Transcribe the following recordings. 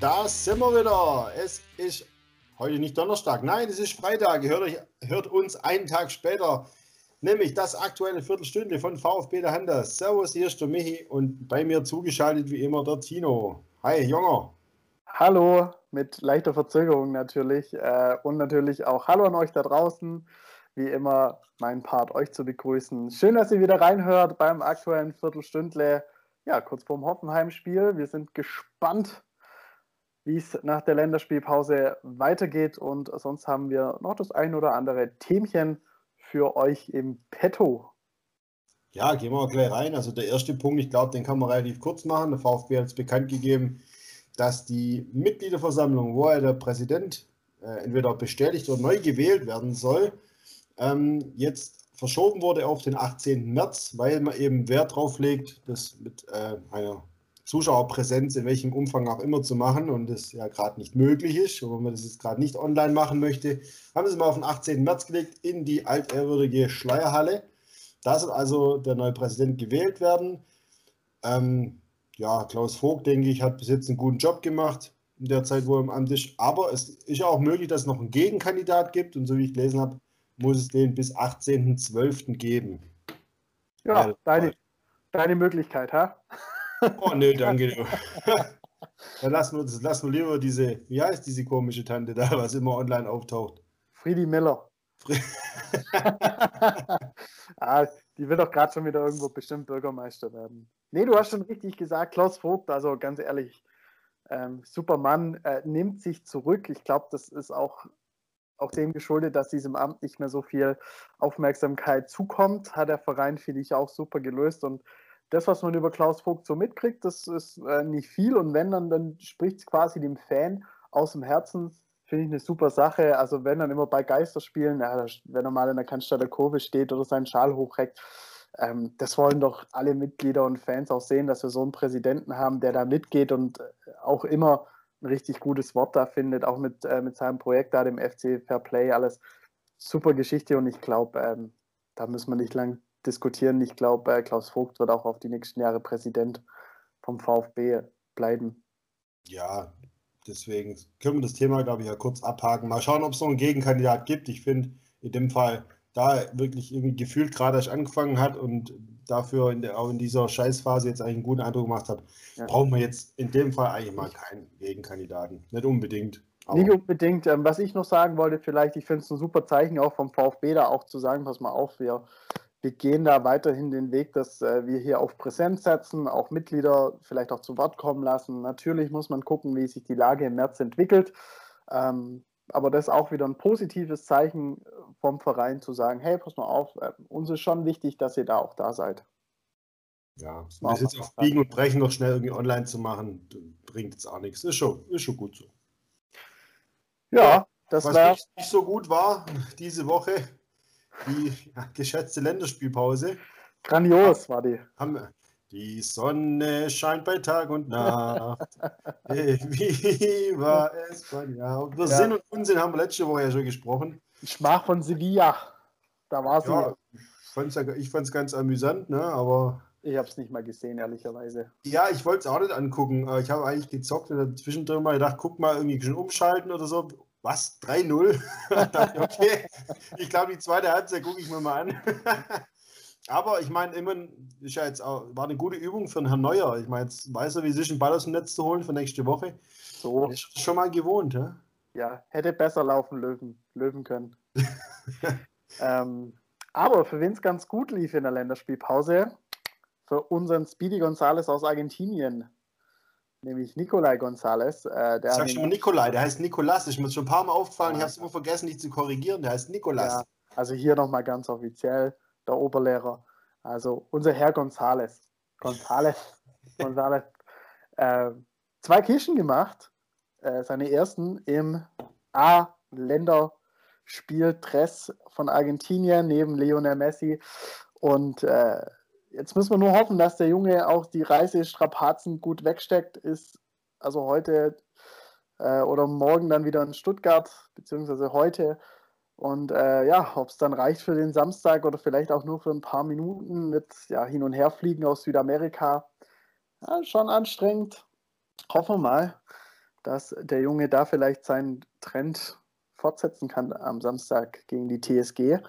Da sind wir wieder. Es ist heute nicht Donnerstag, nein, es ist Freitag. Hört, euch, hört uns einen Tag später, nämlich das aktuelle Viertelstunde von VfB der Handa. Servus, hier ist der Michi und bei mir zugeschaltet wie immer der Tino. Hi, Jonger. Hallo, mit leichter Verzögerung natürlich. Äh, und natürlich auch Hallo an euch da draußen. Wie immer mein Part, euch zu begrüßen. Schön, dass ihr wieder reinhört beim aktuellen Viertelstündle. Ja, kurz vorm Hoffenheim-Spiel. Wir sind gespannt, wie es nach der Länderspielpause weitergeht. Und sonst haben wir noch das ein oder andere Themchen für euch im Petto. Ja, gehen wir gleich rein. Also der erste Punkt, ich glaube, den kann man relativ kurz machen. Der VfB hat es bekannt gegeben, dass die Mitgliederversammlung, wo er der Präsident äh, entweder bestätigt oder neu gewählt werden soll, ähm, jetzt verschoben wurde auf den 18. März, weil man eben Wert drauf legt, das mit äh, einer Zuschauerpräsenz in welchem Umfang auch immer zu machen und das ja gerade nicht möglich ist, wenn man das jetzt gerade nicht online machen möchte, haben sie mal auf den 18. März gelegt in die altehrwürdige Schleierhalle. Da soll also der neue Präsident gewählt werden. Ähm, ja, Klaus Vogt, denke ich, hat bis jetzt einen guten Job gemacht in der Zeit, wo er im Amt ist. Aber es ist ja auch möglich, dass es noch einen Gegenkandidat gibt. Und so wie ich gelesen habe, muss es den bis 18.12. geben. Ja, deine, deine Möglichkeit, ha? Oh, nö, danke. Dann lassen wir, lassen wir lieber diese, wie heißt diese komische Tante da, was immer online auftaucht? Friedi Miller. ah, die will doch gerade schon wieder irgendwo bestimmt Bürgermeister werden. Nee, du hast schon richtig gesagt, Klaus Vogt, also ganz ehrlich, ähm, Supermann äh, nimmt sich zurück. Ich glaube, das ist auch, auch dem geschuldet, dass diesem Amt nicht mehr so viel Aufmerksamkeit zukommt. Hat der Verein, finde ich, auch super gelöst und das, was man über Klaus Vogt so mitkriegt, das ist äh, nicht viel. Und wenn dann, dann spricht es quasi dem Fan aus dem Herzen, finde ich eine super Sache. Also wenn dann immer bei Geisterspielen, ja, wenn er mal in der Cannstatter Kurve steht oder seinen Schal hochreckt, ähm, das wollen doch alle Mitglieder und Fans auch sehen, dass wir so einen Präsidenten haben, der da mitgeht und äh, auch immer ein richtig gutes Wort da findet, auch mit, äh, mit seinem Projekt da, dem FC Fair Play, alles super Geschichte und ich glaube, ähm, da müssen wir nicht lang diskutieren. Ich glaube, äh, Klaus Vogt wird auch auf die nächsten Jahre Präsident vom VfB bleiben. Ja, deswegen können wir das Thema, glaube ich, ja kurz abhaken. Mal schauen, ob es noch einen Gegenkandidat gibt. Ich finde in dem Fall, da wirklich irgendwie gefühlt gerade erst angefangen hat und dafür in der, auch in dieser Scheißphase jetzt eigentlich einen guten Eindruck gemacht hat, ja. brauchen wir jetzt in dem Fall eigentlich mal keinen Gegenkandidaten. Nicht unbedingt. Nicht unbedingt. Ähm, was ich noch sagen wollte, vielleicht, ich finde es ein super Zeichen auch vom VfB da auch zu sagen, pass mal auf, wir wir gehen da weiterhin den Weg, dass äh, wir hier auf Präsenz setzen, auch Mitglieder vielleicht auch zu Wort kommen lassen. Natürlich muss man gucken, wie sich die Lage im März entwickelt. Ähm, aber das ist auch wieder ein positives Zeichen vom Verein zu sagen, hey, pass mal auf, äh, uns ist schon wichtig, dass ihr da auch da seid. Ja, das jetzt auf Biegen und Brechen noch schnell irgendwie online zu machen, bringt jetzt auch nichts. Ist schon, ist schon gut so. Ja, das Was war... nicht so gut war diese Woche, die geschätzte Länderspielpause. Grandios war die. Haben, die Sonne scheint bei Tag und Nacht. Wie war es von ja. Über ja. Sinn und Unsinn haben wir letzte Woche ja schon gesprochen. Ich mach von Sevilla. Da war sie. Ja, ich fand es ganz amüsant, ne? aber. Ich habe es nicht mal gesehen, ehrlicherweise. Ja, ich wollte es auch nicht angucken. Ich habe eigentlich gezockt und zwischendrin mal gedacht, guck mal, irgendwie schon umschalten oder so was? 3-0? okay, ich glaube, die zweite Halbzeit gucke ich mir mal an. Aber ich meine, immer ist ja jetzt auch, war eine gute Übung für den Herrn Neuer. Ich meine, jetzt weiß er, wie sich einen Ball aus dem Netz zu holen für nächste Woche. So. Ist schon mal gewohnt, ja? Ja, hätte besser laufen löwen, löwen können. ähm, aber für wen es ganz gut lief in der Länderspielpause, für unseren Speedy Gonzales aus Argentinien nämlich Nikolai González. Äh, der Sag schon mal Nikolai, der heißt Nikolas. Ich muss schon ein paar Mal aufgefallen, ja. ich habe es immer vergessen, dich zu korrigieren. Der heißt Nikolas. Ja, also hier nochmal ganz offiziell der Oberlehrer. Also unser Herr González. González. González. Äh, zwei Kischen gemacht. Äh, seine ersten im A-Länderspiel-Dress von Argentinien neben Lionel Messi. Und äh, Jetzt müssen wir nur hoffen, dass der Junge auch die Reisestrapazen gut wegsteckt. Ist also heute äh, oder morgen dann wieder in Stuttgart, beziehungsweise heute. Und äh, ja, ob es dann reicht für den Samstag oder vielleicht auch nur für ein paar Minuten mit ja, Hin- und Herfliegen aus Südamerika. Ja, schon anstrengend. Hoffen wir mal, dass der Junge da vielleicht seinen Trend fortsetzen kann am Samstag gegen die TSG.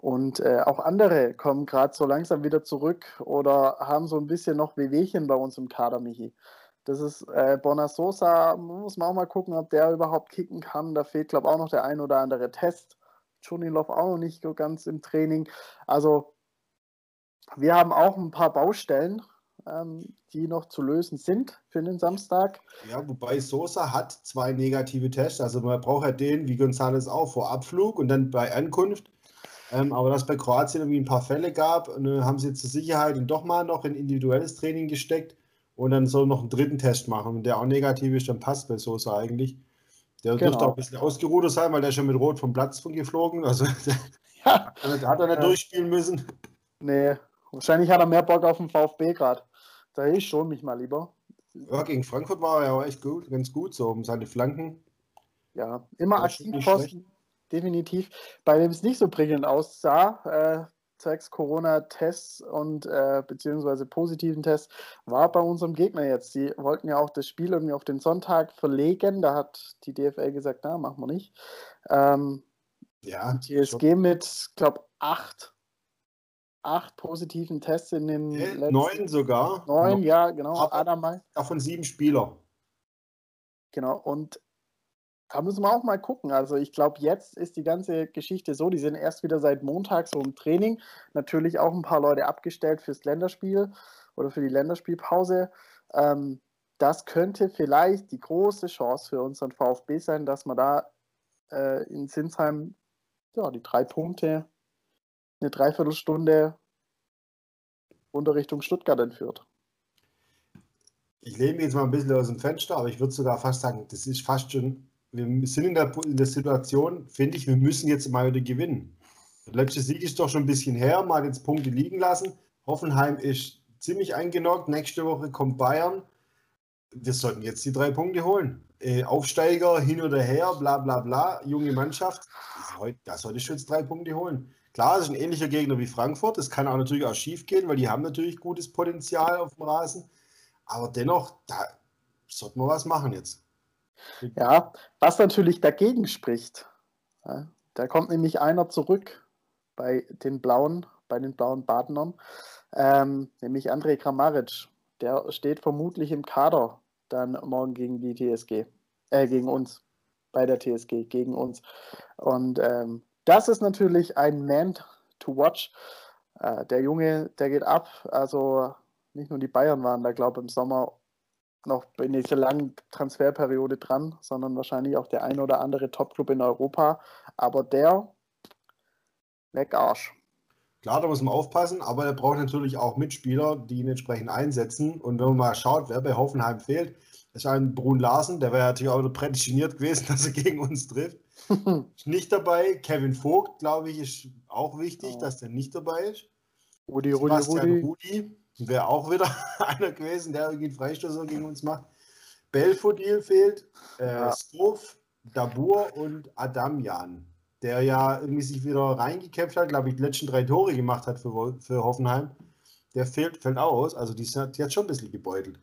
Und äh, auch andere kommen gerade so langsam wieder zurück oder haben so ein bisschen noch Wehwehchen bei uns im Kader, Michi. Das ist äh, Bonasosa, muss man auch mal gucken, ob der überhaupt kicken kann. Da fehlt, glaube ich, auch noch der ein oder andere Test. Chunilov auch noch nicht so ganz im Training. Also wir haben auch ein paar Baustellen, ähm, die noch zu lösen sind für den Samstag. Ja, wobei Sosa hat zwei negative Tests. Also man braucht ja den, wie González auch, vor Abflug und dann bei Ankunft. Ähm, aber dass bei Kroatien irgendwie ein paar Fälle gab, ne, haben sie zur Sicherheit ihn doch mal noch in individuelles Training gesteckt und dann soll noch einen dritten Test machen. Und der auch negativ ist, dann passt bei Sosa eigentlich. Der genau. dürfte auch ein bisschen ausgerudert sein, weil der schon mit Rot vom Platz geflogen. Also ja. hat er nicht ja. durchspielen müssen. Nee, wahrscheinlich hat er mehr Bock auf den VfB gerade. Da ist schon mich mal lieber. Ja, gegen Frankfurt war er ja auch echt gut, ganz gut, so um seine Flanken. Ja, immer Aktivposten, definitiv. Bei dem es nicht so prickelnd aussah, äh, zwecks Corona-Tests und äh, beziehungsweise positiven Tests, war bei unserem Gegner jetzt. Die wollten ja auch das Spiel irgendwie auf den Sonntag verlegen. Da hat die DFL gesagt, na, machen wir nicht. Ähm, ja. TSG mit, glaube acht acht positiven Tests in den äh, letzten neun sogar. Neun, ja, genau. Davon sieben Spieler. Genau, und da müssen wir auch mal gucken. Also ich glaube, jetzt ist die ganze Geschichte so, die sind erst wieder seit Montag so im Training. Natürlich auch ein paar Leute abgestellt fürs Länderspiel oder für die Länderspielpause. Ähm, das könnte vielleicht die große Chance für unseren VfB sein, dass man da äh, in Sinsheim ja, die drei Punkte eine Dreiviertelstunde runter Richtung Stuttgart entführt. Ich lehne mich jetzt mal ein bisschen aus dem Fenster, aber ich würde sogar fast sagen, das ist fast schon, wir sind in der, in der Situation, finde ich, wir müssen jetzt mal wieder gewinnen. Der letzte Sieg ist doch schon ein bisschen her, mal jetzt Punkte liegen lassen. Hoffenheim ist ziemlich eingenockt. Nächste Woche kommt Bayern. Wir sollten jetzt die drei Punkte holen. Äh, Aufsteiger hin oder her, bla bla bla, junge Mannschaft. Da sollte ich jetzt drei Punkte holen. Klar, es ist ein ähnlicher Gegner wie Frankfurt. Das kann auch natürlich auch schief gehen, weil die haben natürlich gutes Potenzial auf dem Rasen. Aber dennoch, da sollte man was machen jetzt. Ja, was natürlich dagegen spricht, ja, da kommt nämlich einer zurück bei den Blauen, bei den blauen Badenern, ähm, nämlich André Kramaric. Der steht vermutlich im Kader dann morgen gegen die TSG, äh, gegen uns, bei der TSG, gegen uns. Und ähm, das ist natürlich ein Man to watch. Äh, der Junge, der geht ab. Also nicht nur die Bayern waren da, glaube ich, im Sommer noch in dieser langen Transferperiode dran, sondern wahrscheinlich auch der ein oder andere Topclub in Europa. Aber der weg Arsch. Klar, da muss man aufpassen, aber er braucht natürlich auch Mitspieler, die ihn entsprechend einsetzen. Und wenn man mal schaut, wer bei Hoffenheim fehlt, ist ein Brun Larsen, der wäre natürlich auch prädestiniert gewesen, dass er gegen uns trifft. ist nicht dabei. Kevin Vogt, glaube ich, ist auch wichtig, oh. dass der nicht dabei ist. Rudi, Rudi, Rudi. Rudi wäre auch wieder einer gewesen, der irgendwie einen Freistoß gegen uns macht. Belfodil fehlt, äh, ja. Struff, Dabur und Adamjan, der ja irgendwie sich wieder reingekämpft hat, glaube ich, die letzten drei Tore gemacht hat für, für Hoffenheim. Der fehlt, fällt aus. Also die, hat schon ein bisschen gebeutelt.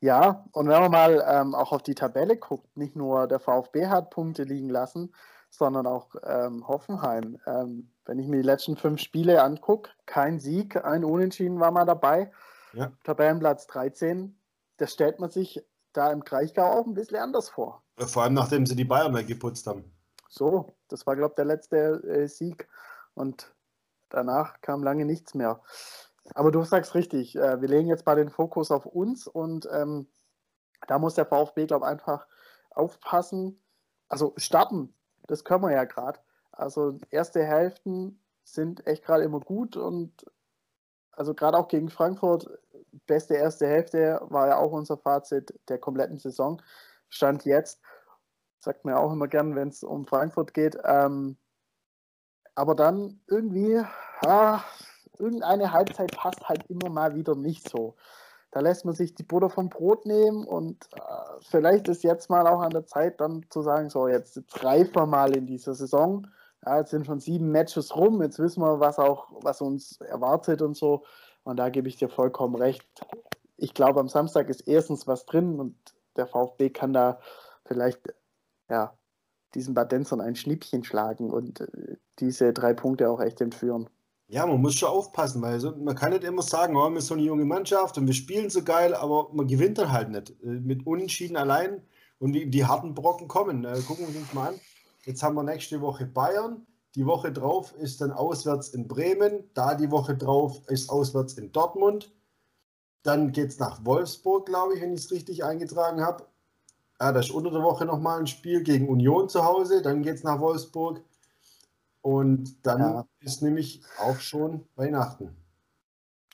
Ja, und wenn man mal ähm, auch auf die Tabelle guckt, nicht nur der VfB hat Punkte liegen lassen, sondern auch ähm, Hoffenheim. Ähm, wenn ich mir die letzten fünf Spiele angucke, kein Sieg, ein Unentschieden war mal dabei. Ja. Tabellenplatz 13, das stellt man sich da im Kraichgau auch ein bisschen anders vor. Vor allem nachdem sie die Bayern weggeputzt haben. So, das war, glaube ich, der letzte äh, Sieg. Und danach kam lange nichts mehr. Aber du sagst richtig, äh, wir legen jetzt mal den Fokus auf uns und ähm, da muss der VfB, glaube ich, einfach aufpassen. Also starten, das können wir ja gerade. Also erste Hälften sind echt gerade immer gut und also gerade auch gegen Frankfurt, beste erste Hälfte war ja auch unser Fazit der kompletten Saison. Stand jetzt, sagt man auch immer gern, wenn es um Frankfurt geht. Ähm, aber dann irgendwie, ah, irgendeine Halbzeit passt halt immer mal wieder nicht so. Da lässt man sich die Butter vom Brot nehmen und äh, vielleicht ist jetzt mal auch an der Zeit, dann zu sagen, so jetzt, jetzt reifen wir mal in dieser Saison. Ja, jetzt sind schon sieben Matches rum, jetzt wissen wir, was auch, was uns erwartet und so. Und da gebe ich dir vollkommen recht. Ich glaube, am Samstag ist erstens was drin und der VfB kann da vielleicht ja, diesen Badenzern ein Schnippchen schlagen und äh, diese drei Punkte auch echt entführen. Ja, man muss schon aufpassen, weil man kann nicht immer sagen, oh, wir sind so eine junge Mannschaft und wir spielen so geil, aber man gewinnt dann halt nicht. Äh, mit Unentschieden allein und die, die harten Brocken kommen. Äh, gucken wir uns mal an. Jetzt haben wir nächste Woche Bayern. Die Woche drauf ist dann auswärts in Bremen. Da die Woche drauf ist auswärts in Dortmund. Dann geht es nach Wolfsburg, glaube ich, wenn ich es richtig eingetragen habe. Ja, das ist unter der Woche nochmal ein Spiel gegen Union zu Hause. Dann geht es nach Wolfsburg. Und dann ja. ist nämlich auch schon Weihnachten.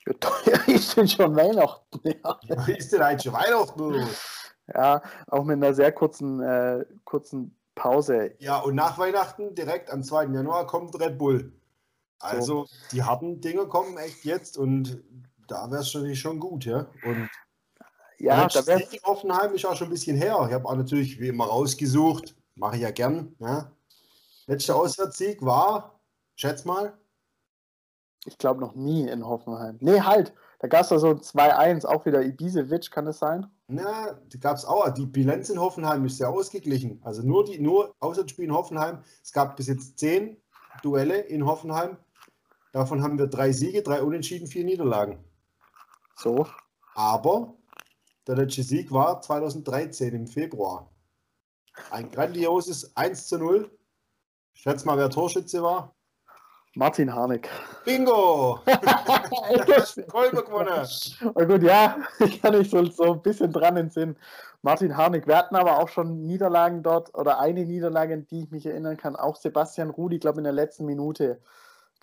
Ja, ist denn schon Weihnachten? Ja. Ist denn eigentlich schon Weihnachten? Ja, auch mit einer sehr kurzen, äh, kurzen Pause. Ja, und nach Weihnachten, direkt am 2. Januar, kommt Red Bull. Also so. die harten Dinge kommen echt jetzt und da wäre es natürlich schon gut, ja. Und ja, da wäre Offenheim ist auch schon ein bisschen her. Ich habe auch natürlich wie immer rausgesucht, mache ich ja gern. Ja. Letzter Auswärtssieg war, schätz mal. Ich glaube noch nie in Hoffenheim. Nee, halt. Da gab es da so 2-1, auch wieder Ibisevic, kann es sein? Na, da gab es auch. Die Bilanz in Hoffenheim ist sehr ausgeglichen. Also nur die nur Auswärtsspiel in Hoffenheim. Es gab bis jetzt zehn Duelle in Hoffenheim. Davon haben wir drei Siege, drei Unentschieden, vier Niederlagen. So. Aber der letzte Sieg war 2013 im Februar. Ein grandioses 1 zu 0. Schätz mal, wer Torschütze war. Martin Harnik. Bingo! Kolbe gewonnen. Oh gut, ja, ich kann mich so, so ein bisschen dran entsinnen. Martin Harnik. Wir hatten aber auch schon Niederlagen dort oder eine Niederlage, an die ich mich erinnern kann. Auch Sebastian Rudi, ich glaube in der letzten Minute,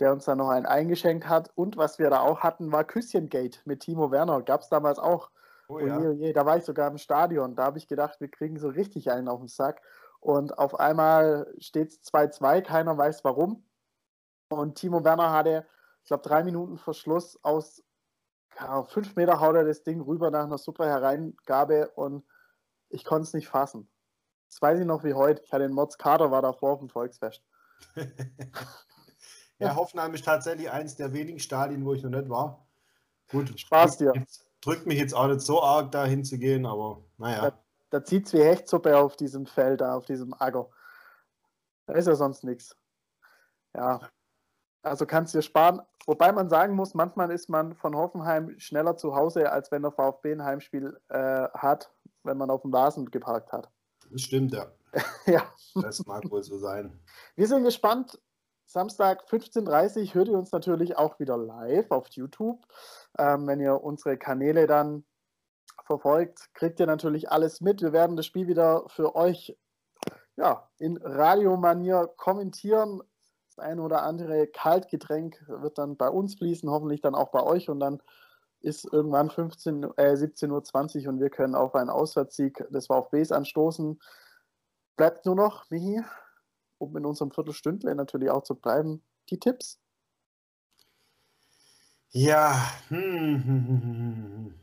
der uns da noch einen eingeschenkt hat. Und was wir da auch hatten, war Küsschengate mit Timo Werner. Gab es damals auch. Oh, ja. oh je, da war ich sogar im Stadion. Da habe ich gedacht, wir kriegen so richtig einen auf den Sack. Und auf einmal steht es 2-2, keiner weiß warum. Und Timo Werner hatte, ich glaube, drei Minuten Verschluss aus ja, fünf Meter haut er das Ding rüber nach einer super Hereingabe und ich konnte es nicht fassen. Das weiß ich noch wie heute. Ich hatte den Mods Kader, war davor auf dem Volksfest. ja, Hoffenheim ist tatsächlich eins der wenigen Stadien, wo ich noch nicht war. Gut, Spaß dir. Drückt mich jetzt auch nicht so arg, da hinzugehen, aber naja. Da, da zieht es wie Hechtsuppe auf diesem Feld, da auf diesem Acker. Da ist ja sonst nichts. Ja, also kannst du dir sparen. Wobei man sagen muss, manchmal ist man von Hoffenheim schneller zu Hause, als wenn der VfB ein Heimspiel äh, hat, wenn man auf dem Rasen geparkt hat. Das stimmt, ja. ja. Das mag wohl so sein. Wir sind gespannt. Samstag 15.30 Uhr hört ihr uns natürlich auch wieder live auf YouTube. Ähm, wenn ihr unsere Kanäle dann verfolgt, kriegt ihr natürlich alles mit. Wir werden das Spiel wieder für euch ja, in Radiomanier kommentieren, ein oder andere Kaltgetränk wird dann bei uns fließen, hoffentlich dann auch bei euch und dann ist irgendwann 15, äh, 17.20 Uhr und wir können auf einen Auswärtssieg des VfBs anstoßen. Bleibt nur noch, Michi, um in unserem Viertelstündle natürlich auch zu bleiben, die Tipps. Ja, hm, hm, hm, hm,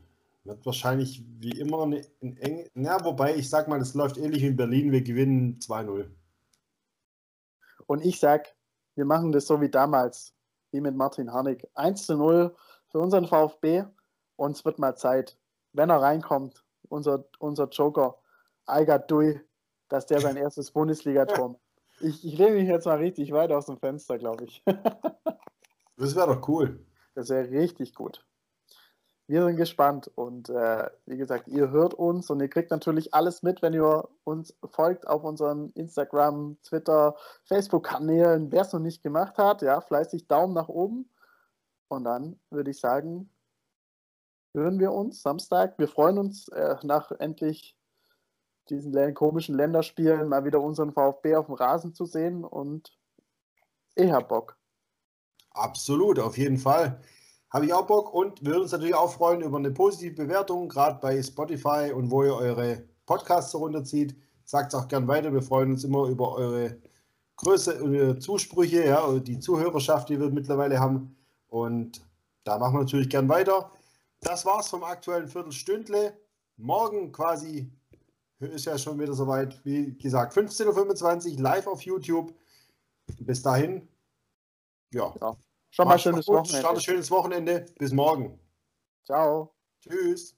wird wahrscheinlich wie immer eine, eine enge. Na, wobei ich sag mal, es läuft ähnlich wie in Berlin. Wir gewinnen 2-0. Und ich sag wir machen das so wie damals, wie mit Martin Harnik. 1 zu 0 für unseren VfB und es wird mal Zeit, wenn er reinkommt, unser, unser Joker, Algat Dui, dass der sein erstes Bundesligator macht. Ich, ich lehne mich jetzt mal richtig weit aus dem Fenster, glaube ich. das wäre doch cool. Das wäre richtig gut wir sind gespannt und äh, wie gesagt, ihr hört uns und ihr kriegt natürlich alles mit, wenn ihr uns folgt auf unseren Instagram, Twitter, Facebook-Kanälen. Wer es noch nicht gemacht hat, ja, fleißig Daumen nach oben. Und dann würde ich sagen, hören wir uns Samstag. Wir freuen uns äh, nach endlich diesen komischen Länderspielen mal wieder unseren VfB auf dem Rasen zu sehen und ich hab Bock. Absolut, auf jeden Fall. Habe ich auch Bock und würden uns natürlich auch freuen über eine positive Bewertung, gerade bei Spotify und wo ihr eure Podcasts runterzieht. Sagt es auch gern weiter. Wir freuen uns immer über eure Größe eure Zusprüche, ja, die Zuhörerschaft, die wir mittlerweile haben. Und da machen wir natürlich gern weiter. Das war's vom aktuellen Viertelstündle. Morgen quasi ist ja schon wieder soweit. Wie gesagt, 15.25 Uhr live auf YouTube. Bis dahin, ja. ja. Schon mal schönes Wochenende. Starte schönes Wochenende. Bis morgen. Ciao. Tschüss.